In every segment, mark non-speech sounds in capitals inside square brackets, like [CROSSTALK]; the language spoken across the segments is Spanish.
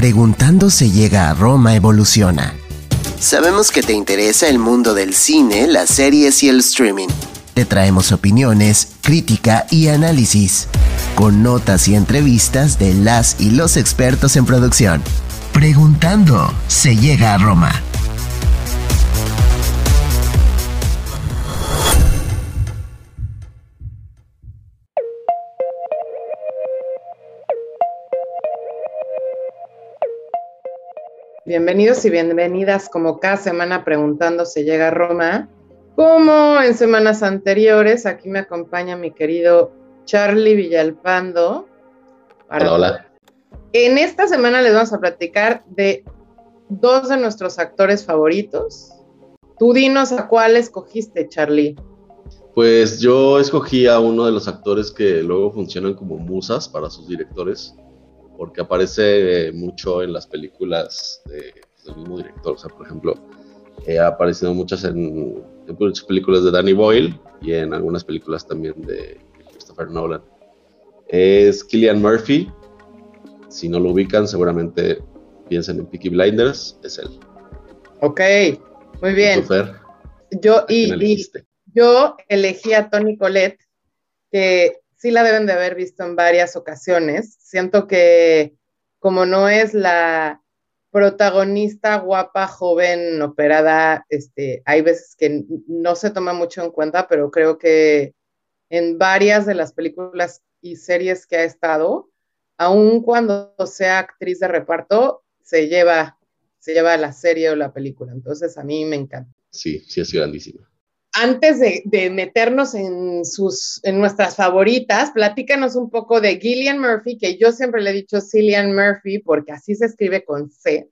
Preguntando se llega a Roma evoluciona. Sabemos que te interesa el mundo del cine, las series y el streaming. Te traemos opiniones, crítica y análisis, con notas y entrevistas de las y los expertos en producción. Preguntando se llega a Roma. Bienvenidos y bienvenidas como cada semana preguntando se llega a Roma. Como en semanas anteriores, aquí me acompaña mi querido Charlie Villalpando. Hola, hola. En esta semana les vamos a platicar de dos de nuestros actores favoritos. Tú dinos a cuál escogiste, Charlie. Pues yo escogí a uno de los actores que luego funcionan como musas para sus directores porque aparece mucho en las películas de, del mismo director. O sea, por ejemplo, eh, ha aparecido muchas en, muchas películas de Danny Boyle y en algunas películas también de Christopher Nolan. Es Killian Murphy. Si no lo ubican, seguramente piensen en Peaky Blinders. Es él. Ok, muy bien. yo, y, y, yo elegí a Tony Collette, que sí la deben de haber visto en varias ocasiones. Siento que como no es la protagonista guapa, joven, operada, este, hay veces que no se toma mucho en cuenta, pero creo que en varias de las películas y series que ha estado, aun cuando sea actriz de reparto, se lleva, se lleva la serie o la película. Entonces a mí me encanta. Sí, sí es grandísima antes de, meternos en, sus, en nuestras favoritas, platícanos un poco de Gillian Murphy, que yo siempre le he dicho Cillian Murphy, porque así se escribe con C.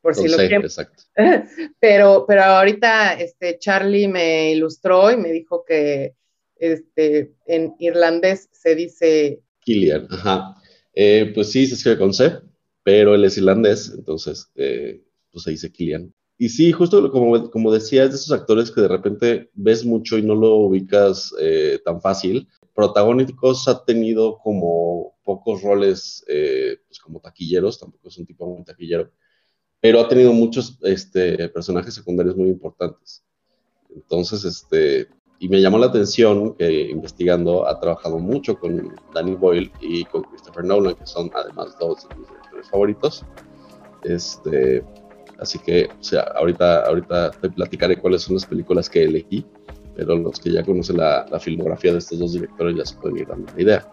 Por con si C, exacto. [LAUGHS] Pero, pero ahorita este, Charlie me ilustró y me dijo que este, en irlandés se dice... Gillian, ajá. Eh, pues sí, se escribe con C, pero él es irlandés, entonces eh, pues se dice Killian. Y sí, justo como, como decías, de esos actores que de repente ves mucho y no lo ubicas eh, tan fácil. Protagónicos ha tenido como pocos roles, eh, pues como taquilleros, tampoco es un tipo muy taquillero, pero ha tenido muchos este, personajes secundarios muy importantes. Entonces, este, y me llamó la atención que investigando ha trabajado mucho con Danny Boyle y con Christopher Nolan, que son además dos de mis directores favoritos. Este, Así que, o sea, ahorita, ahorita te platicaré cuáles son las películas que elegí, pero los que ya conocen la, filmografía de estos dos directores ya se pueden ir dando una idea.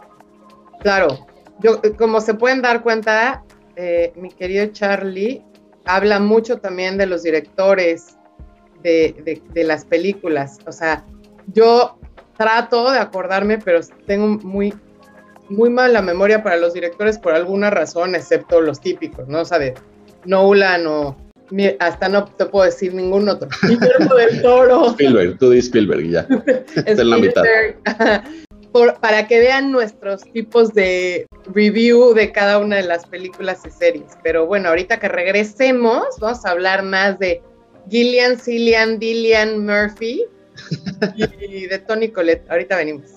Claro, yo, como se pueden dar cuenta, eh, mi querido Charlie habla mucho también de los directores de, de, las películas. O sea, yo trato de acordarme, pero tengo muy, muy mala memoria para los directores por alguna razón, excepto los típicos, ¿no? O sea, de Nolan o hasta no te puedo decir ningún otro. [LAUGHS] Guillermo del Toro. Spielberg, tú di Spielberg y ya. [LAUGHS] Está en la mitad. [LAUGHS] para que vean nuestros tipos de review de cada una de las películas y series. Pero bueno, ahorita que regresemos, vamos a hablar más de Gillian, Cillian, Dillian, Murphy y de Tony Colette. Ahorita venimos.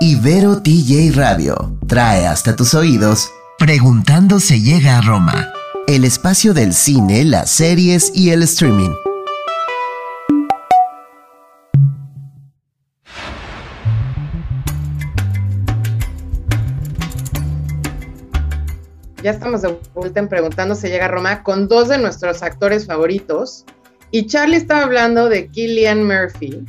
Ibero TJ Radio trae hasta tus oídos Preguntando se llega a Roma, el espacio del cine, las series y el streaming. Ya estamos de vuelta en Preguntando se llega a Roma con dos de nuestros actores favoritos. Y Charlie estaba hablando de Killian Murphy,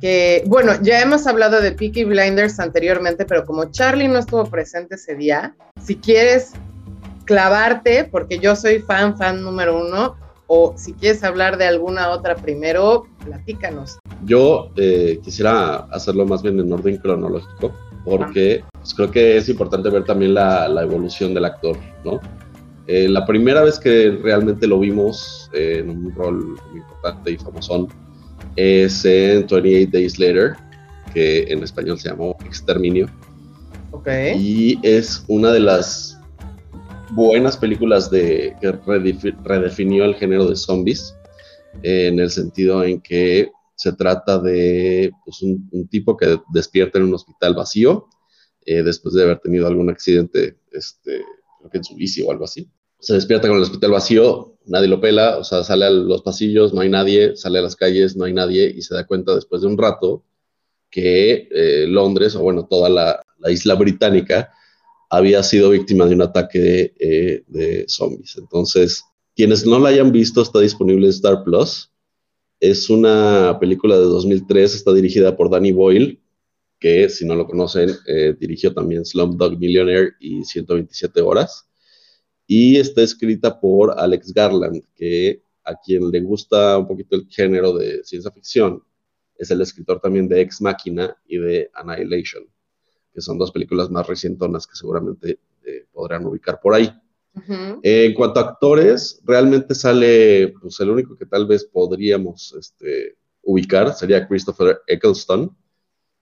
que, bueno, ya hemos hablado de Peaky Blinders anteriormente, pero como Charlie no estuvo presente ese día, si quieres clavarte, porque yo soy fan, fan número uno, o si quieres hablar de alguna otra primero, platícanos. Yo eh, quisiera hacerlo más bien en orden cronológico, porque pues, creo que es importante ver también la, evolución del actor, ¿no? Eh, la primera vez que realmente lo vimos eh, en un rol muy importante y famosón es en 28 Days Later, que en español se llamó Exterminio. Okay. Y es una de las buenas películas de, que redefinió el género de zombies, en el sentido en que Se trata de pues, un, tipo que despierta en un hospital vacío eh, después de haber tenido algún accidente, este, creo que en su bici o algo así. Se despierta con el hospital vacío, nadie lo pela, o sea, sale a los pasillos, no hay nadie, sale a las calles, no hay nadie y se da cuenta después de un rato que eh, Londres, o bueno, toda la, isla británica, había sido víctima de un ataque eh, de zombies. Entonces, quienes no la hayan visto, está disponible en Star Plus. Es una película de 2003, está dirigida por Danny Boyle, que si no lo conocen, eh, dirigió también Slumdog Millionaire y 127 horas. Y está escrita por Alex Garland, que a quien le gusta un poquito el género de ciencia ficción, es el escritor también de Ex Machina y de Annihilation, que son dos películas más recientonas que seguramente eh, podrán ubicar por ahí. Eh, en cuanto a actores, realmente sale, pues el único que tal vez podríamos este, ubicar sería Christopher Eccleston,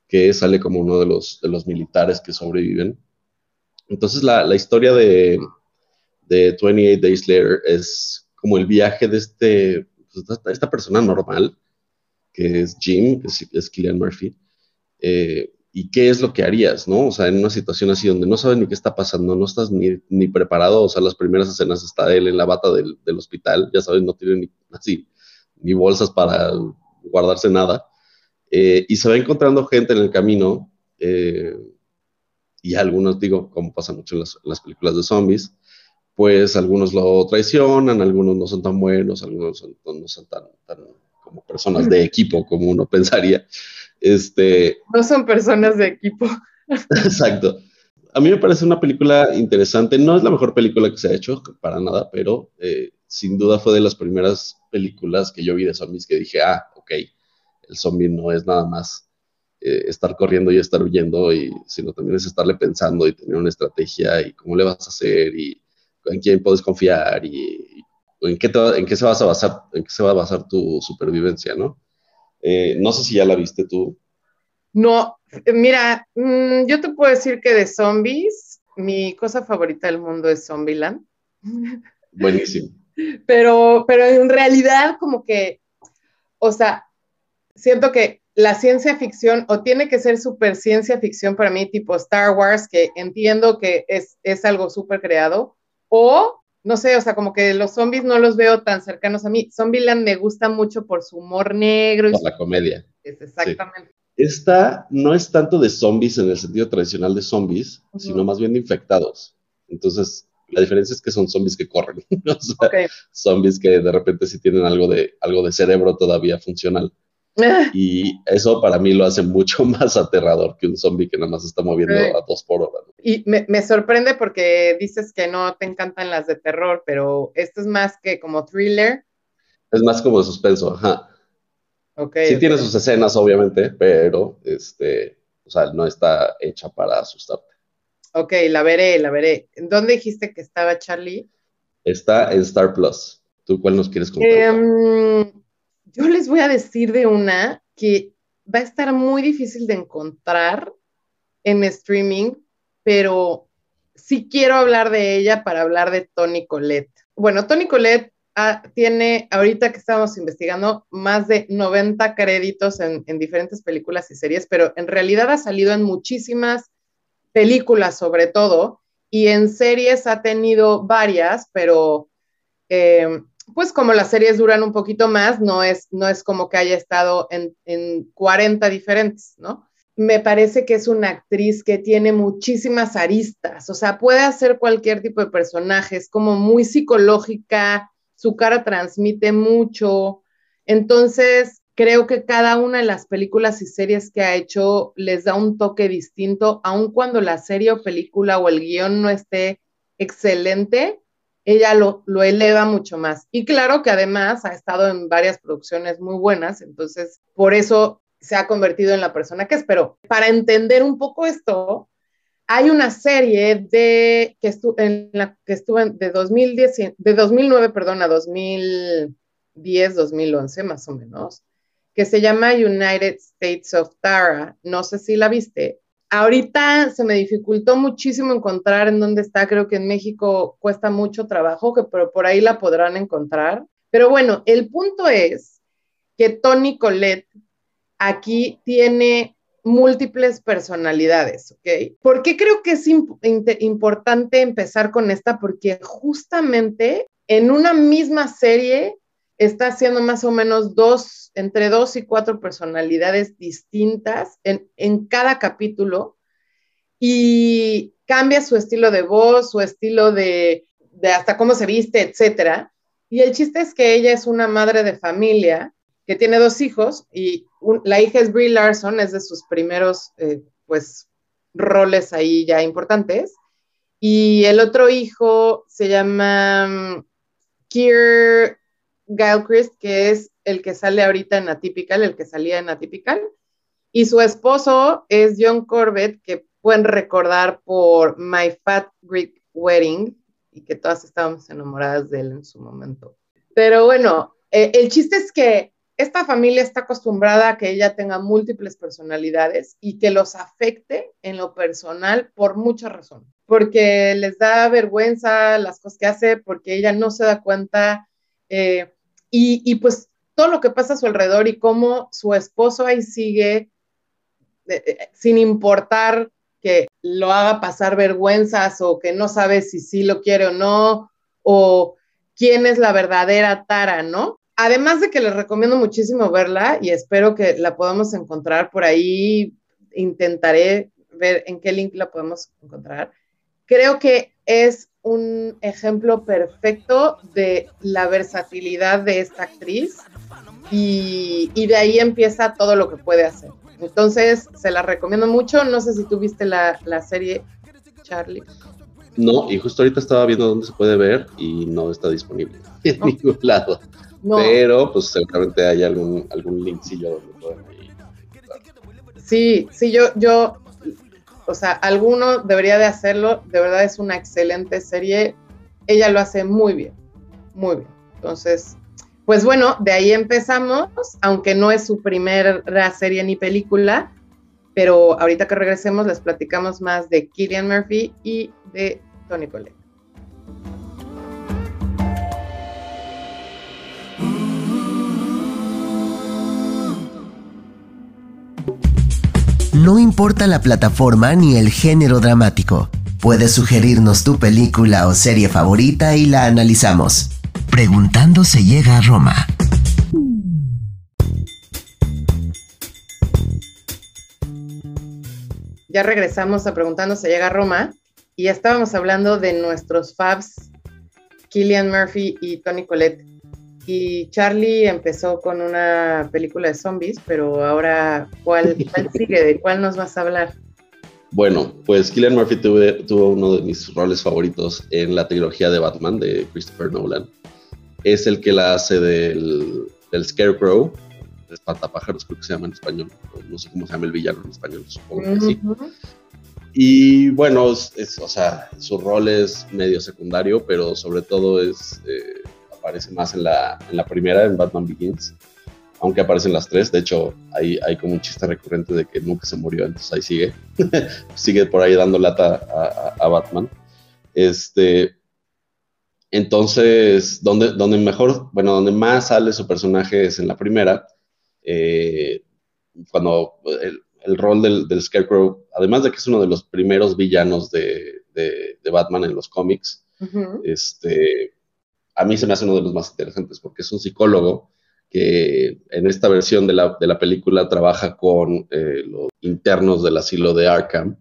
que sale como uno de los, de los militares que sobreviven. Entonces la, historia de, de 28 Days Later es como el viaje de este, pues, esta, persona normal, que es Jim, que es, es Killian Murphy, eh, y qué es lo que harías, ¿no? O sea, en una situación así donde no sabes ni qué está pasando, no estás ni, ni preparado, o sea, las primeras escenas está él en la bata del, del hospital, ya sabes, no tiene ni, así, ni bolsas para guardarse nada, eh, y se va encontrando gente en el camino, eh, y algunos, digo, como pasa mucho en las, las, películas de zombies, pues algunos lo traicionan, algunos no son tan buenos, algunos no son tan, tan como personas de equipo como uno [LAUGHS] pensaría. Este, no son personas de equipo. [LAUGHS] Exacto. A mí me parece una película interesante. No es la mejor película que se ha hecho, para nada, pero eh, sin duda fue de las primeras películas que yo vi de zombies que dije, ah, ok, el zombie no es nada más eh, estar corriendo y estar huyendo, y, sino también es estarle pensando y tener una estrategia y cómo le vas a hacer y en quién puedes confiar y, en, qué en qué se vas a basar, en qué se va a basar tu supervivencia, ¿no? Eh, no sé si ya la viste tú. No, mira, mm, yo te puedo decir que de zombies, mi cosa favorita del mundo es Zombieland. [LAUGHS] Buenísimo. pero, pero en realidad como que, o sea, siento que la ciencia ficción o tiene que ser super ciencia ficción para mí, tipo Star Wars, que entiendo que es, es algo súper creado, o no sé, o sea, como que los zombies no los veo tan cercanos a mí. Zombieland me gusta mucho por su humor negro. Por la comedia. Es exactamente. Esta no es tanto de zombies en el sentido tradicional de zombies, sino más bien de infectados. Entonces, la diferencia es que son zombies que corren. [LAUGHS] Zombies que de repente sí tienen algo de, algo de cerebro todavía funcional. [LAUGHS] Y eso para mí lo hace mucho [LAUGHS] más aterrador que un zombie que nada más está moviendo a dos por hora. Y me, sorprende porque dices que no te encantan las de terror, pero esto es más que como thriller. Es más como de suspenso, ajá. Okay, sí tiene sus escenas, obviamente, pero este, o sea, no está hecha para asustarte. Ok, la veré, la veré. ¿Dónde dijiste que estaba Charlie? Está en Star Plus. ¿Tú cuál nos quieres contar? Em, yo les voy a decir de una que va a estar muy difícil de encontrar en streaming, pero sí quiero hablar de ella para hablar de Tony Colette. Bueno, Tony Colette ah, tiene, ahorita que estamos investigando, más de 90 créditos en, diferentes películas y series, pero en realidad ha salido en muchísimas películas sobre todo, y en series ha tenido varias, pero eh, pues como las series duran un poquito más, no es, no es como que haya estado en, en 40 diferentes, ¿no? Me parece que es una actriz que tiene muchísimas aristas, o sea, puede hacer cualquier tipo de personaje, es como muy psicológica, su cara transmite mucho, entonces creo que cada una de las películas y series que ha hecho les da un toque distinto, aun cuando la serie o película o el guion no esté excelente, ella lo, eleva mucho más. Y claro que además ha estado en varias producciones muy buenas, entonces por eso se ha convertido en la persona que es. Pero para entender un poco esto, hay una serie de que estuvo en la que estuvo de 2010 de 2009, perdón, a 2010, 2011 más o menos, que se llama United States of Tara. No sé si la viste. Ahorita se me dificultó muchísimo encontrar en dónde está, creo que en México cuesta mucho trabajo, que, pero por ahí la podrán encontrar. Pero bueno, el punto es que Tony Colette aquí tiene múltiples personalidades, ¿ok? ¿Por qué creo que es importante empezar con esta? Porque justamente en una misma serie está haciendo más o menos dos, entre dos y cuatro personalidades distintas en, cada capítulo y cambia su estilo de voz, su estilo de, de hasta cómo se viste, etcétera. Y el chiste es que ella es una madre de familia que tiene dos hijos y la hija es Brie Larson, es de sus primeros, eh, pues, roles ahí ya importantes. Y el otro hijo se llama um, Kier Gilchrist, que es el que sale ahorita en Atypical, el que salía en Atypical. Y su esposo es John Corbett, que pueden recordar por My Fat Greek Wedding, y que todas estábamos enamoradas de él en su momento. Pero bueno, eh, el chiste es que esta familia está acostumbrada a que ella tenga múltiples personalidades y que los afecte en lo personal por muchas razones. Porque les da vergüenza las cosas que hace, porque ella no se da cuenta. Eh, y, y, pues todo lo que pasa a su alrededor y cómo su esposo ahí sigue eh, sin importar que lo haga pasar vergüenzas o que no sabe si sí lo quiere o no, o quién es la verdadera Tara, ¿no? Además de que les recomiendo muchísimo verla y espero que la podamos encontrar por ahí, intentaré ver en qué link la podemos encontrar. Creo que es un ejemplo perfecto de la versatilidad de esta actriz y, y de ahí empieza todo lo que puede hacer. Entonces, se la recomiendo mucho. No sé si tú viste la, serie, Charlie. No, y justo ahorita estaba viendo dónde se puede ver y no está disponible en ningún lado. Pero, pues seguramente hay algún, algún linkcillo donde puedan ir. Sí, sí, yo, yo, o sea, alguno debería de hacerlo. De verdad es una excelente serie. Ella lo hace muy bien, muy bien. Entonces, pues bueno, de ahí empezamos, aunque no es su primera serie ni película, pero ahorita que regresemos les platicamos más de Killian Murphy y de Tony Collette. No importa la plataforma ni el género dramático. Puedes sugerirnos tu película o serie favorita y la analizamos. Preguntando se llega a Roma. Ya regresamos a Preguntando se llega a Roma y ya estábamos hablando de nuestros fabs, Killian Murphy y Tony Collette. Y Charlie empezó con una película de zombies, pero ahora, [LAUGHS] ¿cuál, sigue? ¿De cuál nos vas a hablar? Bueno, pues Killian Murphy tuvo uno de mis roles favoritos en la trilogía de Batman de Christopher Nolan es el que la hace del, del Scarecrow, espantapájaros creo que se llama en español, no sé cómo se llama el villano en español, supongo que sí. Y bueno, es, o sea, su rol es medio secundario, pero sobre todo es, eh, aparece más en la, en la primera, en Batman Begins, aunque aparecen las tres, de hecho hay, hay como un chiste recurrente de que nunca se murió, entonces ahí sigue, [LAUGHS] sigue por ahí dando lata a, a Batman. Este, entonces, donde, donde mejor, bueno, donde más sale su personaje es en la primera, eh, cuando el, rol del, Scarecrow, además de que es uno de los primeros villanos de, Batman en los cómics, este, a mí se me hace uno de los más interesantes porque es un psicólogo que en esta versión de la, película trabaja con eh, los internos del asilo de Arkham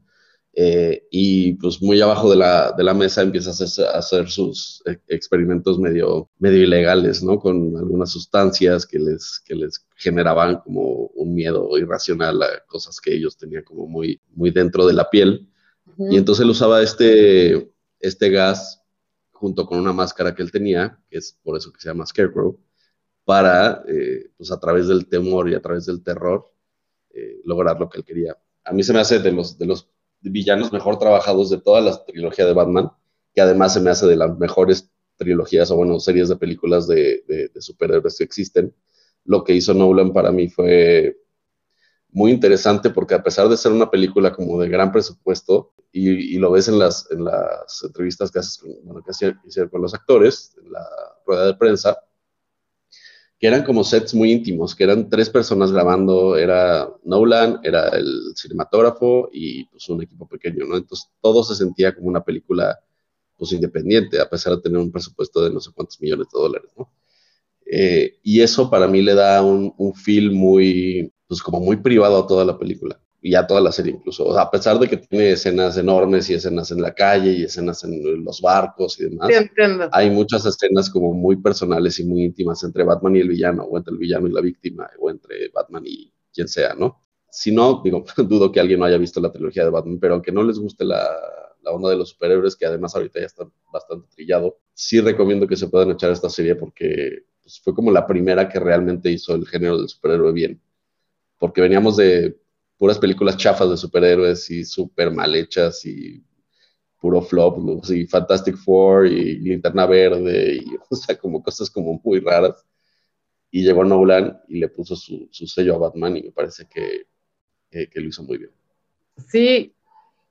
eh, y pues muy abajo de la, de la mesa empieza a hacer, sus e, experimentos medio, medio ilegales, ¿no? Con algunas sustancias que les, que les generaban como un miedo irracional a cosas que ellos tenían como muy, muy dentro de la piel. Y entonces él usaba este, este gas junto con una máscara que él tenía, que es por eso que se llama Scarecrow, para, eh, pues a través del temor y a través del terror, eh, lograr lo que él quería. A mí se me hace de los, de los villanos mejor trabajados de toda la trilogía de Batman, que además se me hace de las mejores trilogías o bueno, series de películas de, superhéroes que existen. Lo que hizo Nolan para mí fue muy interesante porque a pesar de ser una película como de gran presupuesto, y, lo ves en las, en las entrevistas que haces con, bueno, que con los actores, en la rueda de prensa, que eran como sets muy íntimos, que eran tres personas grabando, era Nolan, era el cinematógrafo y pues un equipo pequeño, ¿no? Entonces todo se sentía como una película pues independiente, a pesar de tener un presupuesto de no sé cuántos millones de dólares, ¿no? Eh, y eso para mí le da un, un feel muy, pues como muy privado a toda la película y a toda la serie incluso. a pesar de que tiene escenas enormes y escenas en la calle y escenas en los barcos y demás, hay muchas escenas como muy personales y muy íntimas entre Batman y el villano, o entre el villano y la víctima, o entre Batman y quien sea, ¿no? Si no, digo, [LAUGHS] dudo que alguien no haya visto la trilogía de Batman, pero aunque no les guste la, la onda de los superhéroes, que además ahorita ya está bastante trillado, sí recomiendo que se puedan echar esta serie porque pues, fue como la primera que realmente hizo el género del superhéroe bien. Porque veníamos de puras películas chafas de superhéroes y súper mal hechas y puro flop, y Fantastic Four y Linterna Verde, y, [LAUGHS] o sea, como cosas como muy raras. Y llegó Nolan y le puso su, sello a Batman y me parece que, que, lo hizo muy bien. Sí,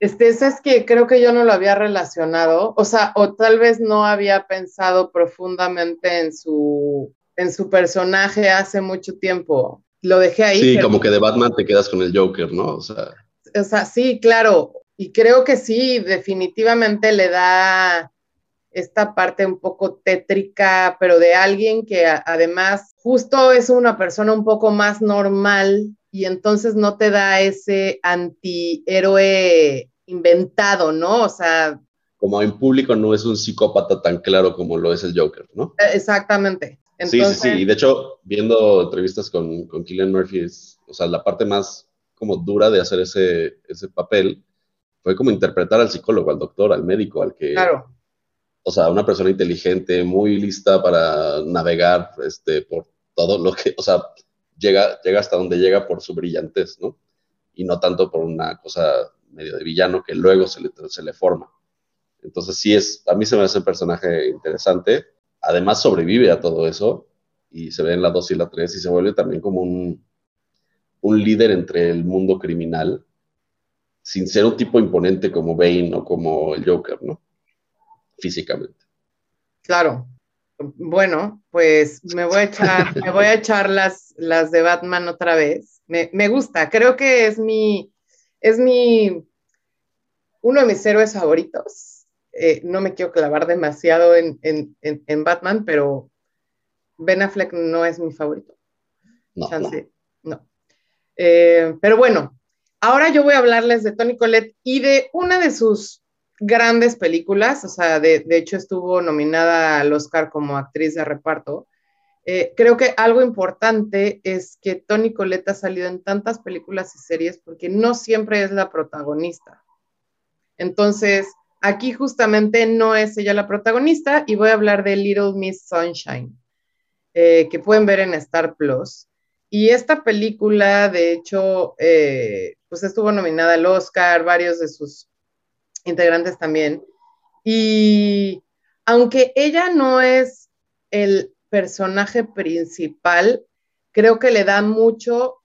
este, es que creo que yo no lo había relacionado, o sea, o tal vez no había pensado profundamente en su, en su personaje hace mucho tiempo lo dejé ahí. Sí, como que de Batman te quedas con el Joker, ¿no? O sea. o sea, sí, claro. Y creo que sí, definitivamente le da esta parte un poco tétrica, pero de alguien que además justo es una persona un poco más normal y entonces no te da ese antihéroe inventado, ¿no? O sea... Como en público no es un psicópata tan claro como lo es el Joker, ¿no? Exactamente sí, sí, sí. Y de hecho, viendo entrevistas con, con Killian Murphy, o sea, la parte más como dura de hacer ese, ese papel fue como interpretar al psicólogo, al doctor, al médico, al que... Claro. O sea, una persona inteligente, muy lista para navegar este, por todo lo que, o sea, llega, llega hasta donde llega por su brillantez, ¿no? Y no tanto por una cosa medio de villano que luego se le, se le forma. Entonces sí es, a mí se me hace un personaje interesante además sobrevive a todo eso y se ve en la 2 y la 3 y se vuelve también como un, un líder entre el mundo criminal, sin ser un tipo imponente como Bane o como el Joker, ¿no? Físicamente. Claro. Bueno, pues me voy a echar, [LAUGHS] me voy a echar las, las de Batman otra vez. Me, me, gusta, creo que es mi, es mi, uno de mis héroes favoritos. Eh, no me quiero clavar demasiado en, Batman, pero Ben Affleck no es mi favorito. No. no. Eh, pero bueno, ahora yo voy a hablarles de Tony Collette y de una de sus grandes películas, o sea, de, hecho estuvo nominada al Oscar como actriz de reparto. Eh, creo que algo importante es que Tony Collette ha salido en tantas películas y series porque no siempre es la protagonista. Entonces, Aquí justamente no es ella la protagonista y voy a hablar de Little Miss Sunshine, eh, que pueden ver en Star Plus. Y esta película, de hecho, eh, pues estuvo nominada al Oscar, varios de sus integrantes también. Y aunque ella no es el personaje principal, creo que le da mucho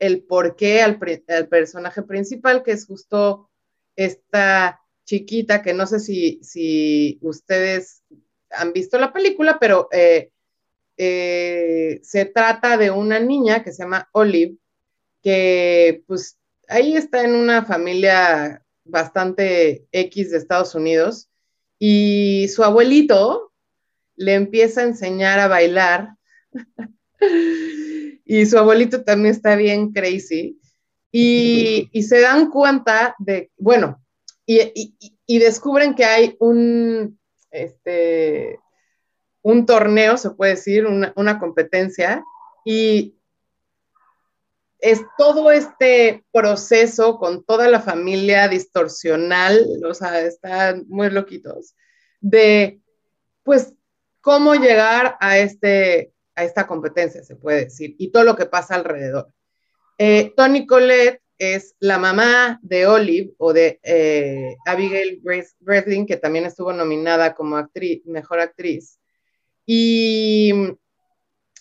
el porqué al, al personaje principal, que es justo esta chiquita, que no sé si, ustedes han visto la película, pero eh, eh, se trata de una niña que se llama Olive, que pues ahí está en una familia bastante X de Estados Unidos y su abuelito le empieza a enseñar a bailar [LAUGHS] y su abuelito también está bien crazy y se dan cuenta de, bueno, y, descubren que hay un, este, un torneo, se puede decir, una, competencia, y es todo este proceso con toda la familia distorsional, o sea, están muy loquitos, de, pues, cómo llegar a, este, a esta competencia, se puede decir, y todo lo que pasa alrededor. Eh, Tony Colette es la mamá de Olive o de eh, Abigail Breslin, que también estuvo nominada como mejor actriz. Y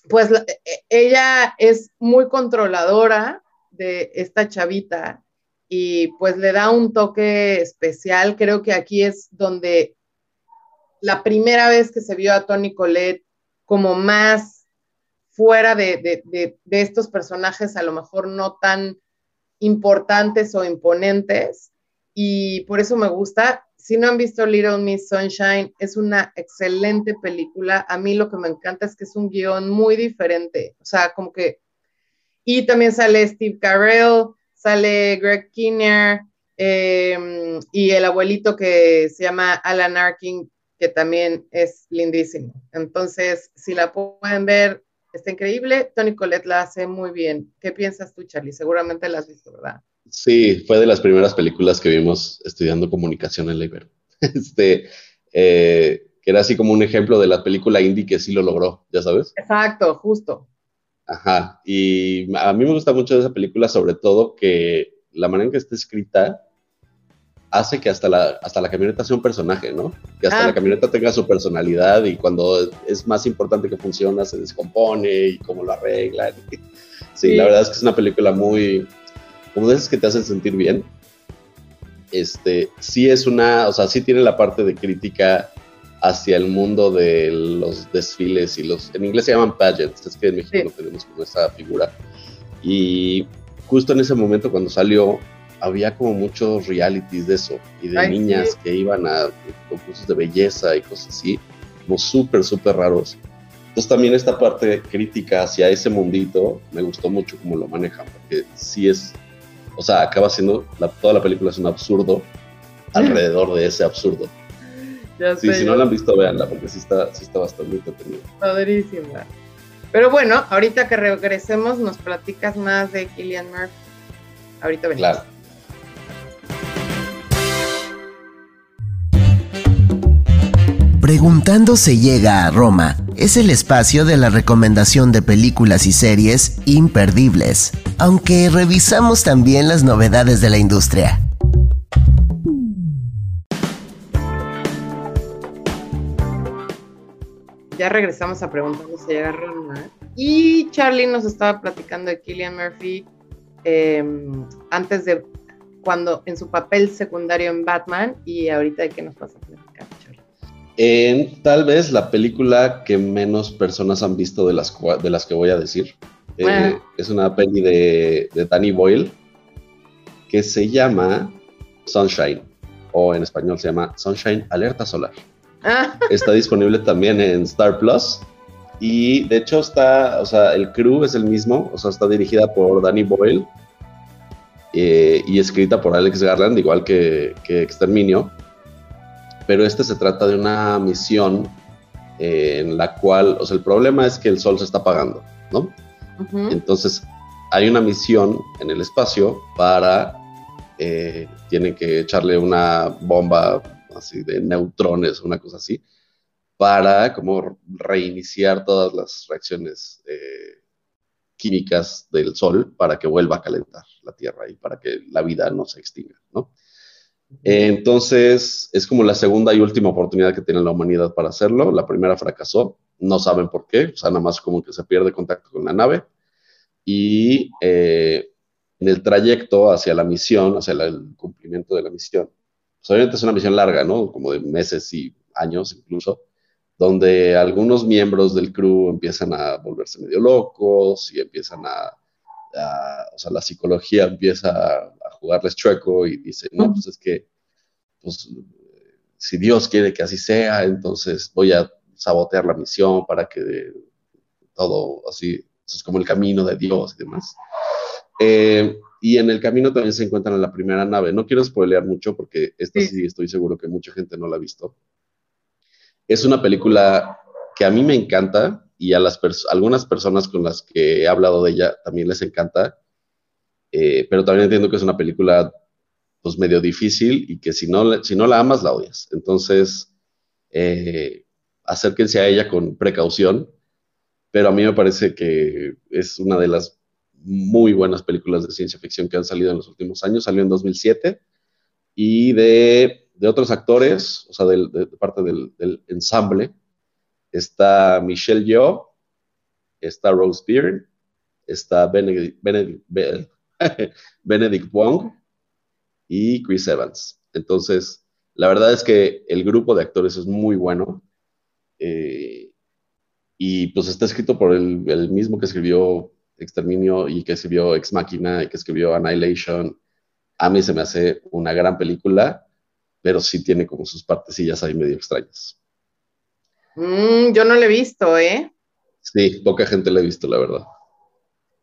pues e, ella es muy controladora de esta chavita y pues le da un toque especial. Creo que aquí es donde la primera vez que se vio a Tony Colette como más fuera de, estos personajes a lo mejor no tan importantes o imponentes y por eso me gusta. Si no han visto Little Miss Sunshine, es una excelente película. A mí lo que me encanta es que es un guion muy diferente, o sea, como que... Y también sale Steve Carell, sale Greg Kinnear em, y el abuelito que se llama Alan Arkin, que también es lindísimo. Entonces, si la pueden ver, está increíble. Tony Colette la hace muy bien. ¿Qué piensas tú, Charlie? Seguramente la has visto, ¿verdad? Sí, fue de las primeras películas que vimos estudiando comunicación en la [LAUGHS] Este, eh, que era así como un ejemplo de la película indie que sí lo logró, ¿ya sabes? Exacto, justo. Ajá, y a mí me gusta mucho esa película, sobre todo que la manera en que está escrita hace que hasta la, hasta la camioneta sea un personaje, ¿no? Que hasta la ah. camioneta tenga su personalidad y cuando es más importante que funciona se descompone y cómo lo arreglan. [LAUGHS] Sí, la verdad es que es una película muy, como de esas que te hacen sentir bien. Este, sí es una, o sea, sí tiene la parte de crítica hacia el mundo de los desfiles y los, en inglés se llaman pageants, es que en México tenemos como esa figura. Y justo en ese momento cuando salió, había como muchos realities de eso y de niñas que iban a concursos de belleza y cosas así, como súper, súper raros. Entonces también esta parte crítica hacia ese mundito me gustó mucho cómo lo manejan, porque sí es, o sea, acaba siendo, toda la película es un absurdo alrededor de ese absurdo. [LAUGHS] sí, si no la han visto, véanla, porque sí está, sí está bastante entretenida. Padrísima. Pero bueno, ahorita que regresemos nos platicas más de Killian Murphy. Ahorita venimos. Claro. Preguntando se llega a Roma es el espacio de la recomendación de películas y series imperdibles, aunque revisamos también las novedades de la industria. Ya regresamos a Preguntando se llega a Roma y Charlie nos estaba platicando de Killian Murphy em, antes de cuando en su papel secundario en Batman y ahorita de qué nos pasa en tal vez la película que menos personas han visto de las, de las que voy a decir. Eh, es una peli de, Danny Boyle que se llama Sunshine, o en español se llama Sunshine Alerta Solar. Ah. Está disponible también en Star Plus. Y de hecho está, o sea, el crew es el mismo, o sea, está dirigida por Danny Boyle eh, y escrita por Alex Garland, igual que, que Exterminio pero este se trata de una misión eh, en la cual, o sea, el problema es que el sol se está apagando, ¿no? Entonces, hay una misión en el espacio para, eh, tienen que echarle una bomba así de neutrones, una cosa así, para como reiniciar todas las reacciones eh, químicas del sol para que vuelva a calentar la Tierra y para que la vida no se extinga, ¿no? Entonces, es como la segunda y última oportunidad que tiene la humanidad para hacerlo. La primera fracasó, no saben por qué, o sea, nada más como que se pierde contacto con la nave. Y eh, en el trayecto hacia la misión, hacia el cumplimiento de la misión, pues obviamente es una misión larga, ¿no? Como de meses y años incluso, donde algunos miembros del crew empiezan a volverse medio locos y empiezan a o sea, la psicología empieza a, jugarles chueco y dice, no, pues es que, pues, si Dios quiere que así sea, entonces voy a sabotear la misión para que todo así, es como el camino de Dios y demás. Eh, y en el camino también se encuentran en la primera nave. No quiero spoilear mucho porque esta sí estoy seguro que mucha gente no la ha visto. Es una película que a mí me encanta y a las algunas personas con las que he hablado de ella también les encanta, eh, pero también entiendo que es una película pues medio difícil y que si no, si no la amas, la odias. Entonces, eh, acérquense a ella con precaución, pero a mí me parece que es una de las muy buenas películas de ciencia ficción que han salido en los últimos años. Salió en 2007 y de, de otros actores, o sea, de, parte del, del ensamble, está Michelle Yeoh, está Rose Byrne, está Benedict, Benedict, [LAUGHS] Wong y Chris Evans. Entonces, la verdad es que el grupo de actores es muy bueno. Eh, y pues está escrito por el, el, mismo que escribió Exterminio y que escribió Ex Machina y que escribió Annihilation. A mí se me hace una gran película, pero sí tiene como sus partecillas ahí medio extrañas. Mm, yo no la he visto, ¿eh? Sí, poca gente la ha visto, la verdad.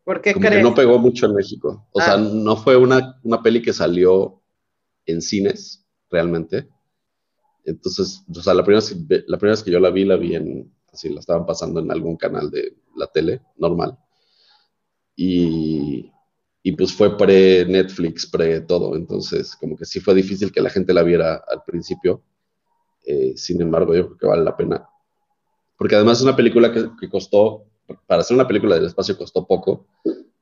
¿Por qué como Que no pegó mucho en México. O sea, ah. no fue una, una peli que salió en cines, realmente. Entonces, o sea, la primera, la primera vez que yo la vi, la vi en, así, la estaban pasando en algún canal de la tele, normal. Y, y pues fue pre-Netflix, pre-todo, entonces como que sí fue difícil que la gente la viera al principio. Eh, sin embargo, yo creo que vale la pena. Porque además es una película que, costó, para hacer una película del espacio costó poco,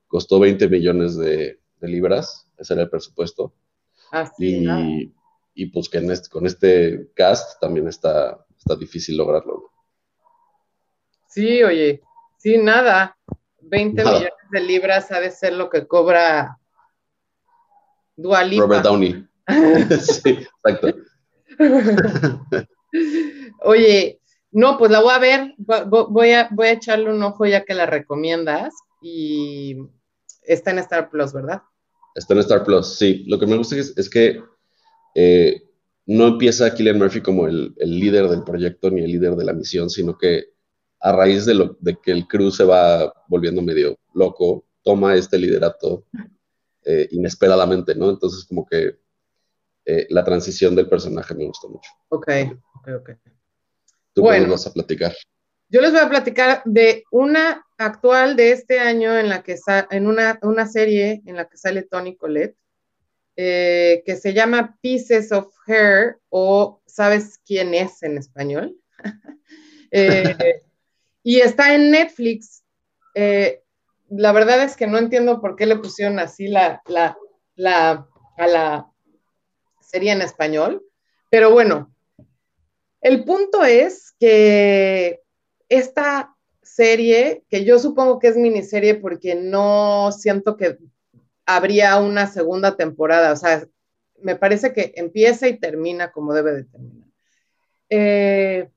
costó 20 millones de, libras, ese era el presupuesto. Así, y, y pues que este, con este cast también está, está difícil lograrlo. Sí, oye, sí, nada. 20 millones de libras ha de ser lo que cobra Dualipa. Robert Downey. [LAUGHS] [LAUGHS] sí, exacto. [LAUGHS] Oye, no, pues la voy a ver, voy a, voy a echarle un ojo ya que la recomiendas y está en Star Plus, ¿verdad? Está en Star Plus, sí. Lo que me gusta es, que eh, no empieza Killian Murphy como el, líder del proyecto ni el líder de la misión, sino que a raíz de, lo, de que el crew se va volviendo medio loco, toma este liderato eh, inesperadamente, ¿no? Entonces como que eh, la transición del personaje me gustó mucho. Ok, ok, ok. ¿Tú bueno, vas a platicar? Yo les voy a platicar de una actual de este año en la que en una, una serie en la que sale Tony Collette, eh, que se llama Pieces of Hair o ¿Sabes quién es en español? [LAUGHS] Eh, y está en Netflix. Eh, la verdad es que no entiendo por qué le pusieron así la, la, la, a la serie en español, pero bueno, el punto es que esta serie, que yo supongo que es miniserie porque no siento que habría una segunda temporada, o sea, me parece que empieza y termina como debe de terminar. Eh,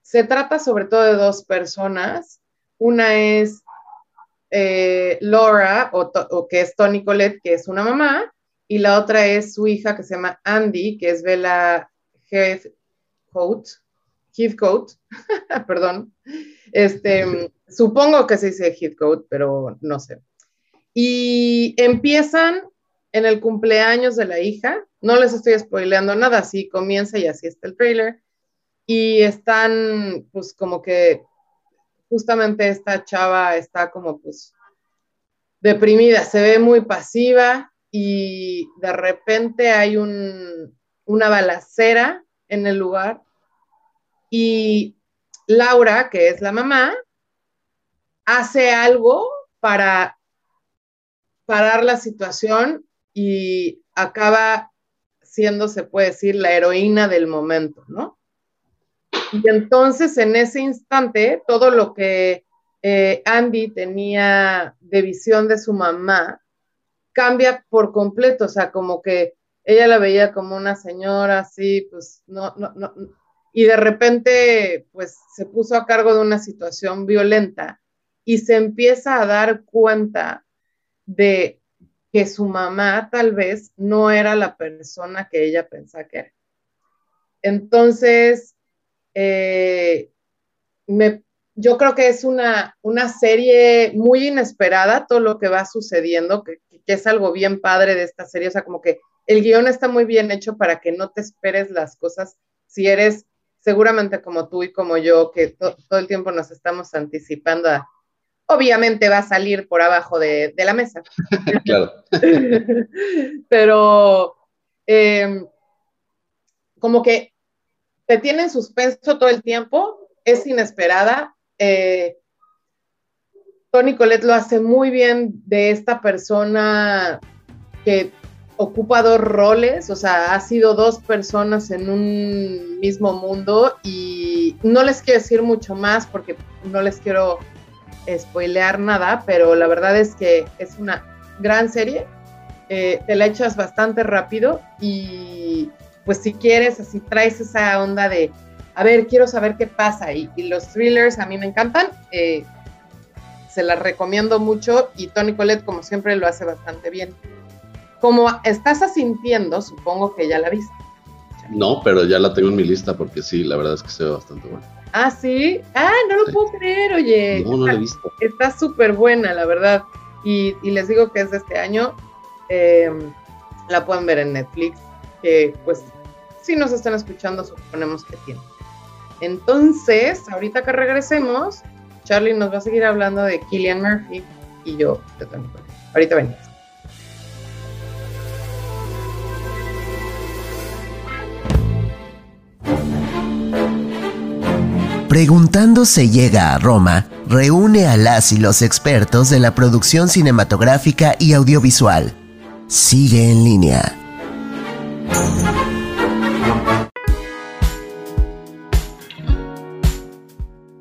se trata sobre todo de dos personas. Una es eh, Laura, o, que es Tony Colette, que es una mamá, y la otra es su hija que se llama Andy, que es Bella Heathcote, Heathcote, [LAUGHS] perdón. Este, supongo que se dice Heathcote, pero no sé. Y empiezan en el cumpleaños de la hija. No les estoy spoileando nada, así comienza y así está el trailer. Y están, pues, como que justamente esta chava está como, pues, deprimida, se ve muy pasiva y de repente hay un, una balacera en el lugar y Laura, que es la mamá, hace algo para parar la situación y acaba siendo, se puede decir, la heroína del momento, ¿no? Y entonces en ese instante, todo lo que eh, Andy tenía de visión de su mamá cambia por completo, o sea, como que ella la veía como una señora así, pues no, no, no, y de repente, pues se puso a cargo de una situación violenta y se empieza a dar cuenta de que su mamá tal vez no era la persona que ella pensaba que era. Entonces, eh, yo creo que es una, una, serie muy inesperada todo lo que va sucediendo, que, que, es algo bien padre de esta serie, o sea, como que el guion está muy bien hecho para que no te esperes las cosas si eres seguramente como tú y como yo, que todo el tiempo nos estamos anticipando a, obviamente va a salir por abajo de, la mesa. [LAUGHS] claro. [LAUGHS] Pero em, como que te tiene en suspenso todo el tiempo, es inesperada. Eh, Tony Colette lo hace muy bien de esta persona que ocupa dos roles, o sea, ha sido dos personas en un mismo mundo y no les quiero decir mucho más porque no les quiero spoilear nada, pero la verdad es que es una gran serie, eh, te la echas bastante rápido y pues si quieres, así traes esa onda de a ver, quiero saber qué pasa. Y, los thrillers a mí me encantan. Eh, se las recomiendo mucho y Tony Colette, como siempre, lo hace bastante bien. Como estás asintiendo, supongo que ya la viste. No, pero ya la tengo en mi lista porque sí, la verdad es que se ve bastante buena. Ah, sí. Ah, no lo puedo creer, oye. No, no la he visto. Está súper buena, la verdad. Y, les digo que es de este año. Em, la pueden ver en Netflix. Que pues, si nos están escuchando, suponemos que tiene. Entonces, ahorita que regresemos, Charlie nos va a seguir hablando de Killian Murphy y yo de Tony Ahorita venimos. Preguntando se llega a Roma, reúne a las y los expertos de la producción cinematográfica y audiovisual. Sigue en línea.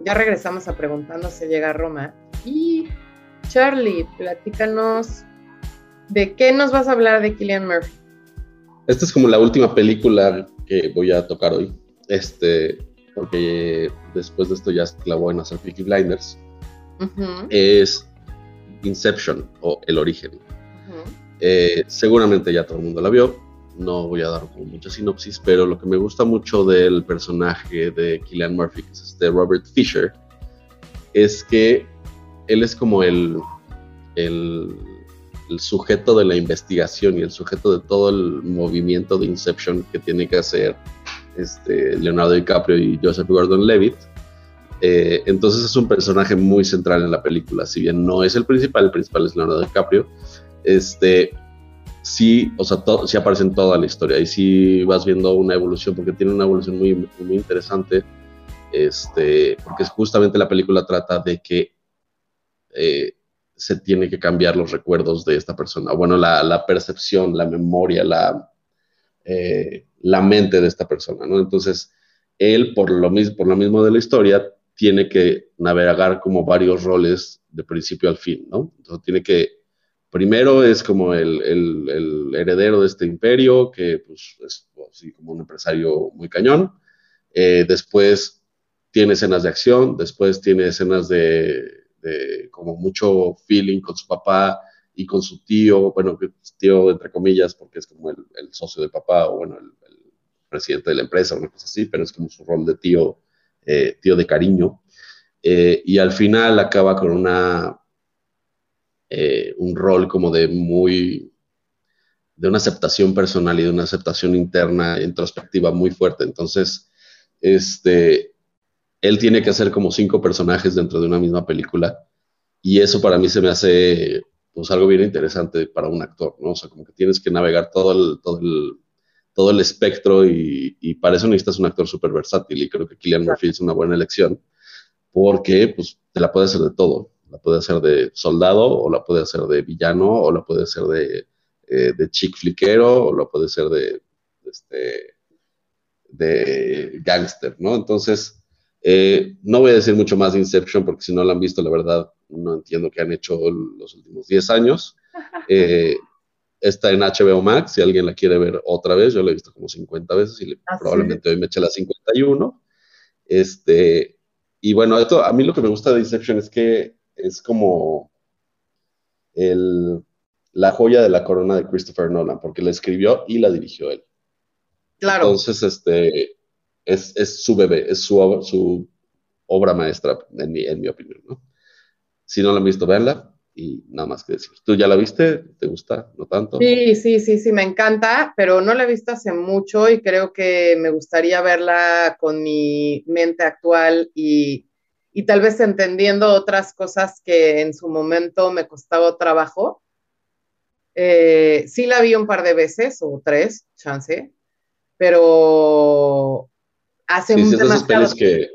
Ya regresamos a Preguntando se llega a Roma. Y Charlie, platícanos de qué nos vas a hablar de Killian Murphy. Esta es como la última película que voy a tocar hoy. Este, porque después de esto ya se clavó en hacer Peaky Blinders, es Inception o El Origen. Eh, seguramente ya todo el mundo la vio, no voy a dar mucha sinopsis, pero lo que me gusta mucho del personaje de Killian Murphy, que es este Robert Fisher, es que él es como el, el, el, sujeto de la investigación y el sujeto de todo el movimiento de Inception que tiene que hacer este, Leonardo DiCaprio y Joseph Gordon-Levitt. Eh, entonces es un personaje muy central en la película, si bien no es el principal, el principal es Leonardo DiCaprio, este, sí, o sea, aparece en toda la historia. Y sí vas viendo una evolución, porque tiene una evolución muy, muy interesante, este, porque justamente la película trata de que eh, se tiene que cambiar los recuerdos de esta persona, bueno, la, la percepción, la memoria, la, eh, la mente de esta persona, ¿no? Entonces, él, por lo, mismo, por lo mismo de la historia, tiene que navegar como varios roles de principio al fin, ¿no? Entonces, tiene que, primero es como el, heredero de este imperio, que pues, es así como un empresario muy cañón. Eh, después tiene escenas de acción, después tiene escenas de, como mucho feeling con su papá, y con su tío, bueno, tío entre comillas, porque es como el, socio de papá o bueno, el, presidente de la empresa, una cosa así, pero es como su rol de tío, eh, tío de cariño. Eh, y al final acaba con una, eh, un rol como de muy, de una aceptación personal y de una aceptación interna, introspectiva muy fuerte. Entonces, este, él tiene que hacer como cinco personajes dentro de una misma película. Y eso para mí se me hace pues algo bien interesante para un actor, ¿no? O sea, como que tienes que navegar todo el, todo el, todo el espectro y, y para eso necesitas un actor súper versátil y creo que Killian Murphy es una buena elección porque pues te la puede hacer de todo, la puede hacer de soldado o la puede hacer de villano o la puede hacer de, eh, de chick fliquero o la puede hacer de, este, de gangster, ¿no? Entonces, eh, no voy a decir mucho más de Inception porque si no la han visto, la verdad, no entiendo qué han hecho los últimos 10 años. [LAUGHS] Eh, está en HBO Max, si alguien la quiere ver otra vez, yo la he visto como 50 veces y ah, probablemente hoy me eche la 51. Este, y bueno, esto, a mí lo que me gusta de Inception es que es como el, la joya de la corona de Christopher Nolan, porque la escribió y la dirigió él. Claro. Entonces, este, es, es su bebé, es su, su obra maestra, en mi, en mi opinión, ¿no? Si no la han visto, véanla y nada más que decir. ¿Tú ya la viste? ¿Te gusta? ¿No tanto? Sí, sí, sí, sí, me encanta, pero no la he visto hace mucho y creo que me gustaría verla con mi mente actual y, y tal vez entendiendo otras cosas que en su momento me costaba trabajo. Eh, sí la vi un par de veces o tres, chance, pero hace sí, sí, que,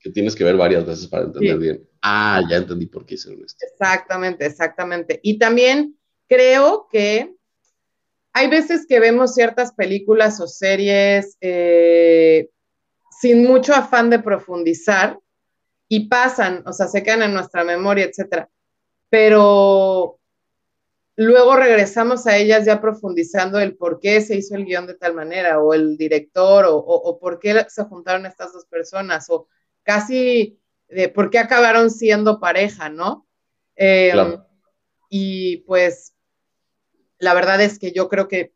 que, tienes que ver varias veces para entender bien ah, ya entendí por qué hicieron esto. Exactamente, exactamente. Y también creo que hay veces que vemos ciertas películas o series eh, sin mucho afán de profundizar y pasan, o sea, se quedan en nuestra memoria, etcétera. Pero luego regresamos a ellas ya profundizando el por qué se hizo el guion de tal manera, o el director, o, por qué se juntaron estas dos personas, o casi de por qué acabaron siendo pareja, ¿no? Em, y pues la verdad es que yo creo que,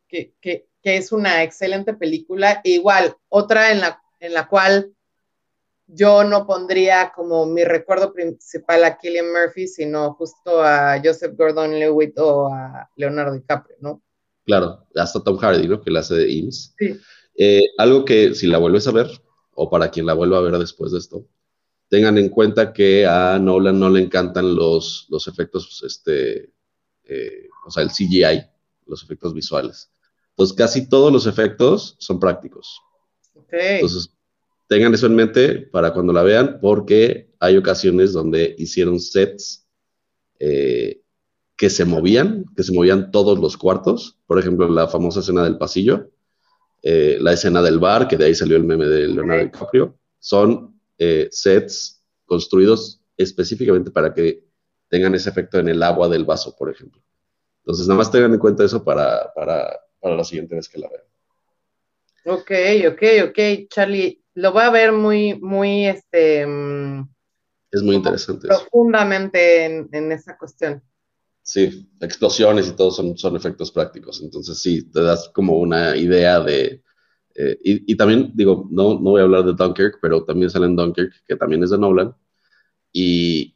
es una excelente película. E igual, otra en la, en la cual yo no pondría como mi recuerdo principal a Killian Murphy, sino justo a Joseph Gordon-Levitt o a Leonardo DiCaprio, ¿no? Claro, hasta Tom Hardy, ¿no? Que la hace de IMSS. Sí. Eh, algo que si la vuelves a ver, o para quien la vuelva a ver después de esto, tengan en cuenta que a Nolan no le encantan los, los efectos, este, eh, o sea, el CGI, los efectos visuales. Entonces, casi todos los efectos son prácticos. Okay. Entonces, tengan eso en mente para cuando la vean, porque hay ocasiones donde hicieron sets eh, que se movían, que se movían todos los cuartos. Por ejemplo, la famosa escena del pasillo, eh, la escena del bar, que de ahí salió el meme de Leonardo DiCaprio, son eh, sets construidos específicamente para que tengan ese efecto en el agua del vaso, por ejemplo. Entonces, nada más tengan en cuenta eso para, para, para la siguiente vez que la vean. Ok, ok, ok, Charlie lo voy a ver muy, muy, este... Mm, es muy interesante. Profundamente en, esa cuestión. Sí, explosiones y todo son, son efectos prácticos. Entonces sí, te das como una idea de... Eh, y, también, digo, no, no voy a hablar de Dunkirk, pero también sale en Dunkirk, que también es de Nolan. Y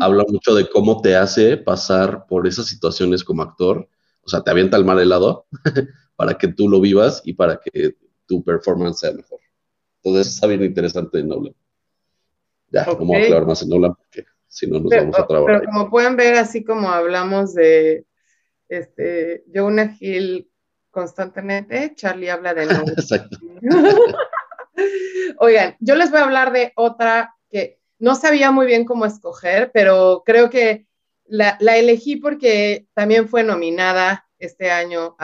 habla mucho de cómo te hace pasar por esas situaciones como actor. O sea, te avienta el mar helado [LAUGHS] para que tú lo vivas y para que tu performance sea mejor. Entonces está bien interesante en Nolan. Ya, no voy a hablar más en Nolan porque si no nos vamos a trabajar. Pero como pueden ver, así como hablamos de este, Jonah Hill constantemente, Charlie habla de Nolan. [LAUGHS] Exacto. [LAUGHS] Oigan, yo les voy a hablar de otra que no sabía muy bien cómo escoger, pero creo que la, elegí porque también fue nominada este año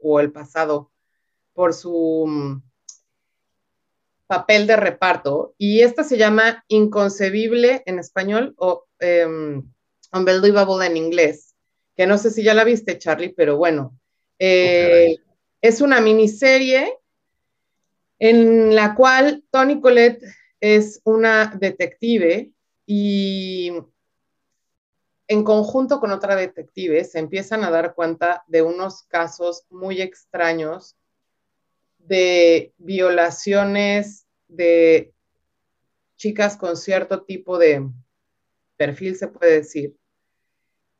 o el pasado por su papel de reparto y esta se llama Inconcebible en español o um, Unbelievable en inglés, que no sé si ya la viste, Charlie, pero bueno, eh, es una miniserie en la cual Tony Collette es una detective y en conjunto con otra detective se empiezan a dar cuenta de unos casos muy extraños de violaciones de chicas con cierto tipo de perfil, se puede decir.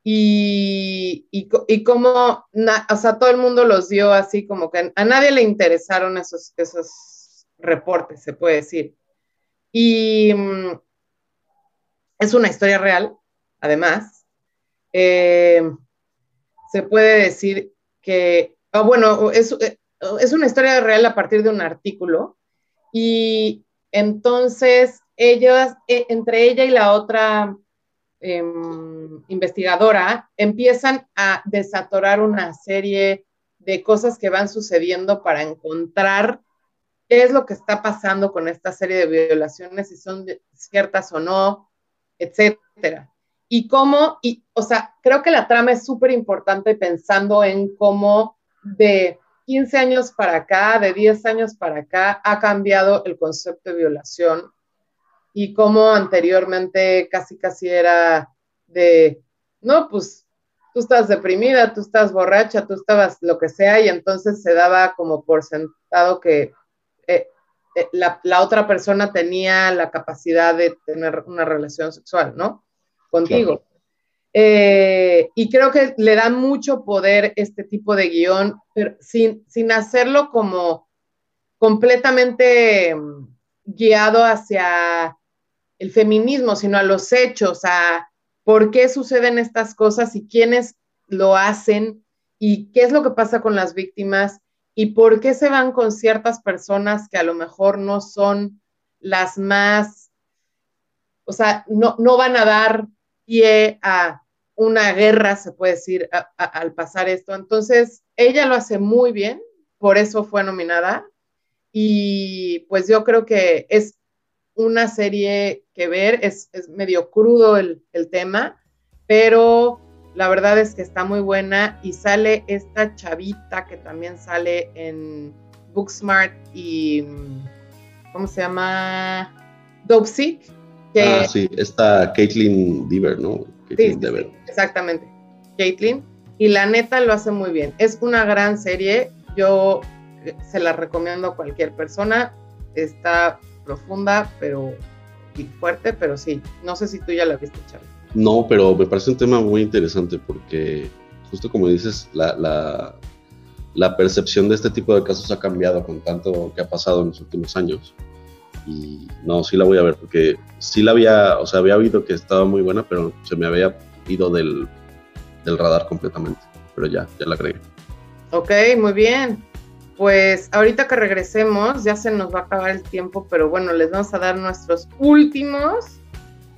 Y, y, como, o sea, todo el mundo los dio así como que a nadie le interesaron esos, esos reportes, se puede decir. Y mm, es una historia real, además. Eh, se puede decir que, ah, bueno, es, eh, es una historia real a partir de un artículo y entonces ellas, e, entre ella y la otra em, investigadora, empiezan a desatorar una serie de cosas que van sucediendo para encontrar qué es lo que está pasando con esta serie de violaciones, si son ciertas o no, etcétera. Y cómo, y, o sea, creo que la trama es súper importante pensando en cómo de 15 años para acá, de 10 años para acá, ha cambiado el concepto de violación y como anteriormente casi casi era de, no, pues tú estás deprimida, tú estás borracha, tú estabas lo que sea y entonces se daba como por sentado que eh, eh, la, otra persona tenía la capacidad de tener una relación sexual, ¿no? Contigo. Eh, y creo que le da mucho poder este tipo de guion, pero sin, sin hacerlo como completamente mm, guiado hacia el feminismo, sino a los hechos, a por qué suceden estas cosas y quiénes lo hacen y qué es lo que pasa con las víctimas y por qué se van con ciertas personas que a lo mejor no son las más, o sea, no, no van a dar pie a una guerra, se puede decir, al pasar esto. Entonces, ella lo hace muy bien, por eso fue nominada. Y pues yo creo que es una serie que ver, es, medio crudo el, tema, pero la verdad es que está muy buena y sale esta chavita que también sale en Booksmart y ¿cómo se llama? Dope ah, sí, está Caitlin Dever, ¿no? sí, exactamente. Caitlin. Y la neta lo hace muy bien. Es una gran serie. Yo eh, se la recomiendo a cualquier persona. Está profunda, pero y fuerte, pero sí. No sé si tú ya la viste, Charlie. No, pero me parece un tema muy interesante porque justo como dices, la, la, percepción de este tipo de casos ha cambiado con tanto que ha pasado en los últimos años. Y no, sí la voy a ver porque sí la había, o sea, había oído que estaba muy buena, pero se me había ido del, del radar completamente. Pero ya, ya la agregué. Ok, muy bien. Pues ahorita que regresemos, ya se nos va a acabar el tiempo, pero bueno, les vamos a dar nuestros últimos,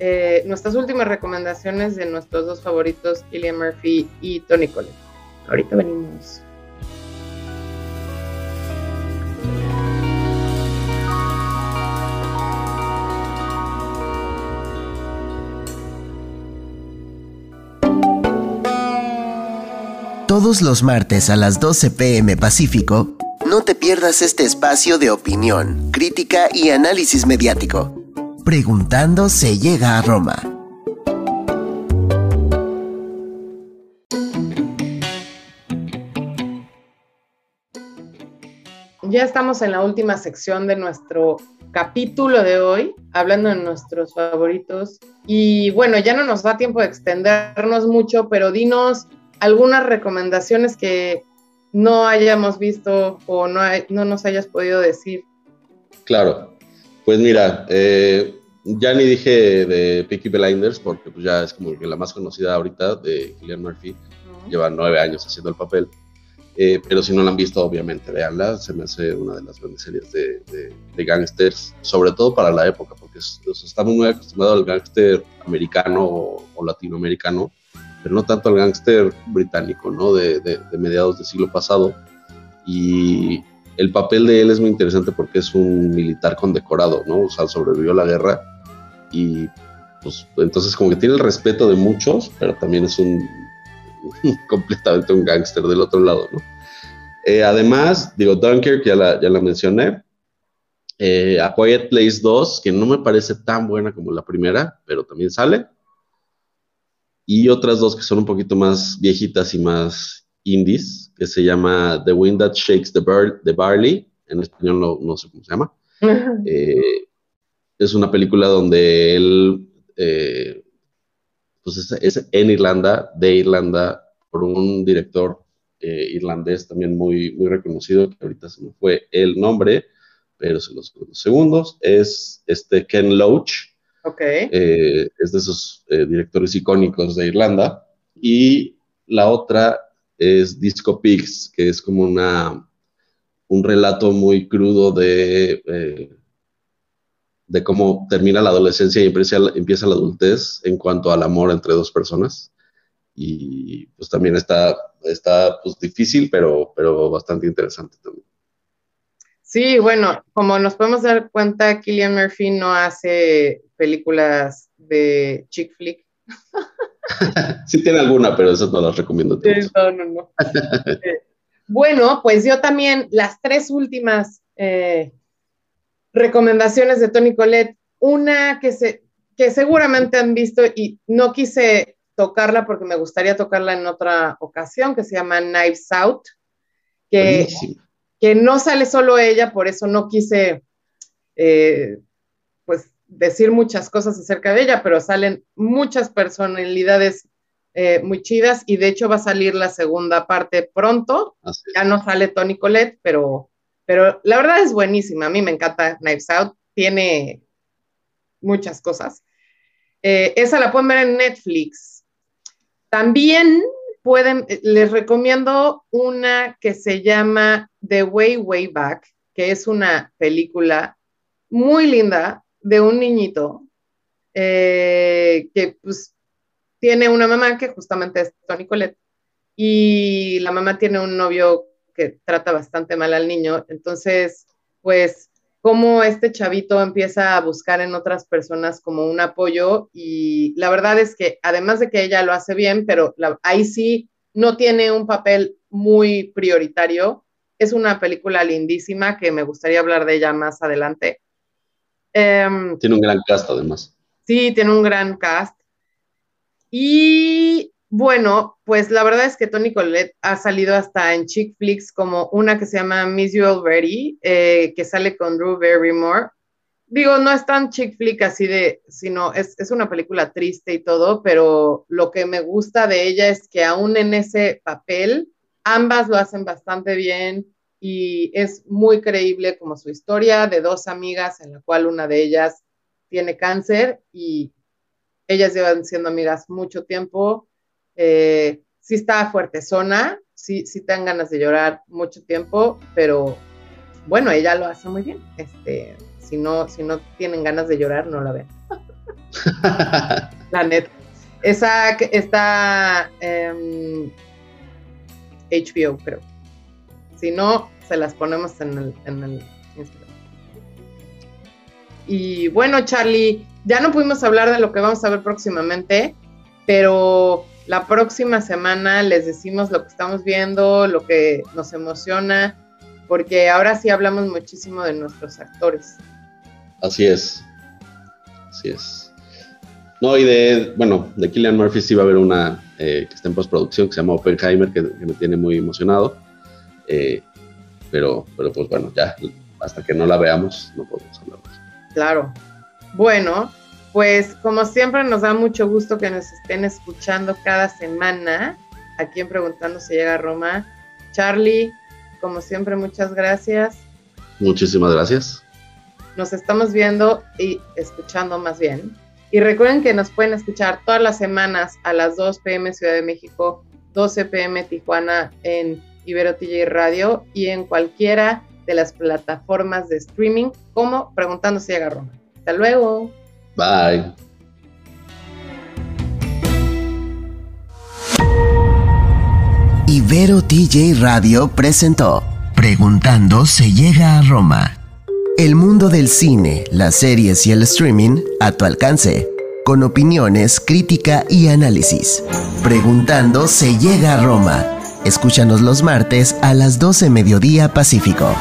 eh, nuestras últimas recomendaciones de nuestros dos favoritos, Killian Murphy y Tony Collette. Ahorita venimos. Todos los martes a las 12 pm Pacífico, no te pierdas este espacio de opinión, crítica y análisis mediático. Preguntando se llega a Roma. Ya estamos en la última sección de nuestro capítulo de hoy, hablando de nuestros favoritos. Y bueno, ya no nos da tiempo de extendernos mucho, pero dinos algunas recomendaciones que no hayamos visto o no, no nos hayas podido decir. Claro, pues mira, eh, ya ni dije de Peaky Blinders porque pues ya es como que la más conocida ahorita de Killian Murphy, lleva nueve años haciendo el papel, eh, pero si no la han visto obviamente véanla, se me hace una de las grandes series de, de, gangsters, sobre todo para la época, porque estamos muy acostumbrados al gángster americano o latinoamericano, pero no tanto al gángster británico, ¿no? De, de, mediados del siglo pasado. Y el papel de él es muy interesante porque es un militar condecorado, ¿no? O sea, sobrevivió a la guerra y pues entonces como que tiene el respeto de muchos, pero también es un [LAUGHS] completamente un gángster del otro lado, ¿no? Eh, además, digo, Dunkirk, ya la, ya la mencioné. Eh, A Quiet Place 2, que no me parece tan buena como la primera, pero también sale y otras dos que son un poquito más viejitas y más indies, que se llama The Wind That Shakes the, Barley, en español no, no, sé cómo se llama. Eh, es una película donde él, eh, pues es, en Irlanda, de Irlanda, por un director eh, irlandés también muy, muy reconocido, que ahorita se me fue el nombre, pero se los segundos, es este Ken Loach, eh, es de esos eh, directores icónicos de Irlanda. Y la otra es Disco Pigs, que es como una, un relato muy crudo de, eh, de cómo termina la adolescencia y empieza, empieza la adultez en cuanto al amor entre dos personas. Y pues también está, está pues, difícil, pero, pero bastante interesante también. Sí, bueno, como nos podemos dar cuenta, Killian Murphy no hace películas de chick flick. [LAUGHS] sí tiene alguna, pero esas no las recomiendo. no, no, no. [LAUGHS] Eh, bueno, pues yo también, las tres últimas eh, recomendaciones de Tony Colette, una que, se, que seguramente han visto y no quise tocarla porque me gustaría tocarla en otra ocasión, que se llama Knives Out, que que no sale solo ella, por eso no quise, eh, pues, decir muchas cosas acerca de ella, pero salen muchas personalidades eh, muy chidas y de hecho va a salir la segunda parte pronto. Ya no sale Tony Colette, pero, pero la verdad es buenísima. A mí me encanta Knives Out, tiene muchas cosas. Eh, esa la pueden ver en Netflix. También pueden, les recomiendo una que se llama The Way Way Back, que es una película muy linda de un niñito eh, que pues tiene una mamá que justamente es Tony Colette y la mamá tiene un novio que trata bastante mal al niño, entonces pues cómo este chavito empieza a buscar en otras personas como un apoyo y la verdad es que además de que ella lo hace bien, pero ahí sí no tiene un papel muy prioritario. Es una película lindísima que me gustaría hablar de ella más adelante. Em, tiene un gran cast además. Sí, tiene un gran cast. Y bueno, pues la verdad es que Tony Collette ha salido hasta en chick flicks como una que se llama Miss You Already, eh, que sale con Drew Barrymore. Digo, no es tan chick flick así de, sino es, es una película triste y todo, pero lo que me gusta de ella es que aún en ese papel, ambas lo hacen bastante bien y es muy creíble como su historia de dos amigas en la cual una de ellas tiene cáncer y ellas llevan siendo amigas mucho tiempo. Eh, sí está fuerte zona, sí, sí te dan ganas de llorar mucho tiempo, pero bueno, ella lo hace muy bien. Este, si no, si no tienen ganas de llorar, no la ven. [LAUGHS] la neta. Esa está en HBO, creo. Si no, se las ponemos en el, en el Instagram. Y bueno, Charlie, ya no pudimos hablar de lo que vamos a ver próximamente, pero la próxima semana les decimos lo que estamos viendo, lo que nos emociona, porque ahora sí hablamos muchísimo de nuestros actores. Así es. Así es. No, y de, bueno, de Killian Murphy sí va a haber una eh, que está en postproducción que se llama Oppenheimer, que, me tiene muy emocionado. Eh, pero, pero pues bueno, ya hasta que no la veamos no podemos hablar Claro. Bueno, pues como siempre nos da mucho gusto que nos estén escuchando cada semana aquí en Preguntando si llega a Roma. Charlie, como siempre, muchas gracias. Muchísimas gracias. Nos estamos viendo y escuchando más bien. Y recuerden que nos pueden escuchar todas las semanas a las 2 pm Ciudad de México, 12 pm Tijuana en Ibero TJ Radio y en cualquiera de las plataformas de streaming como Preguntando si llega a Roma. Hasta luego. Bye. Ibero TJ Radio presentó Preguntando se llega a Roma. El mundo del cine, las series y el streaming a tu alcance, con opiniones, crítica y análisis. Preguntando se llega a Roma. Escúchanos los martes a las 12 mediodía Pacífico.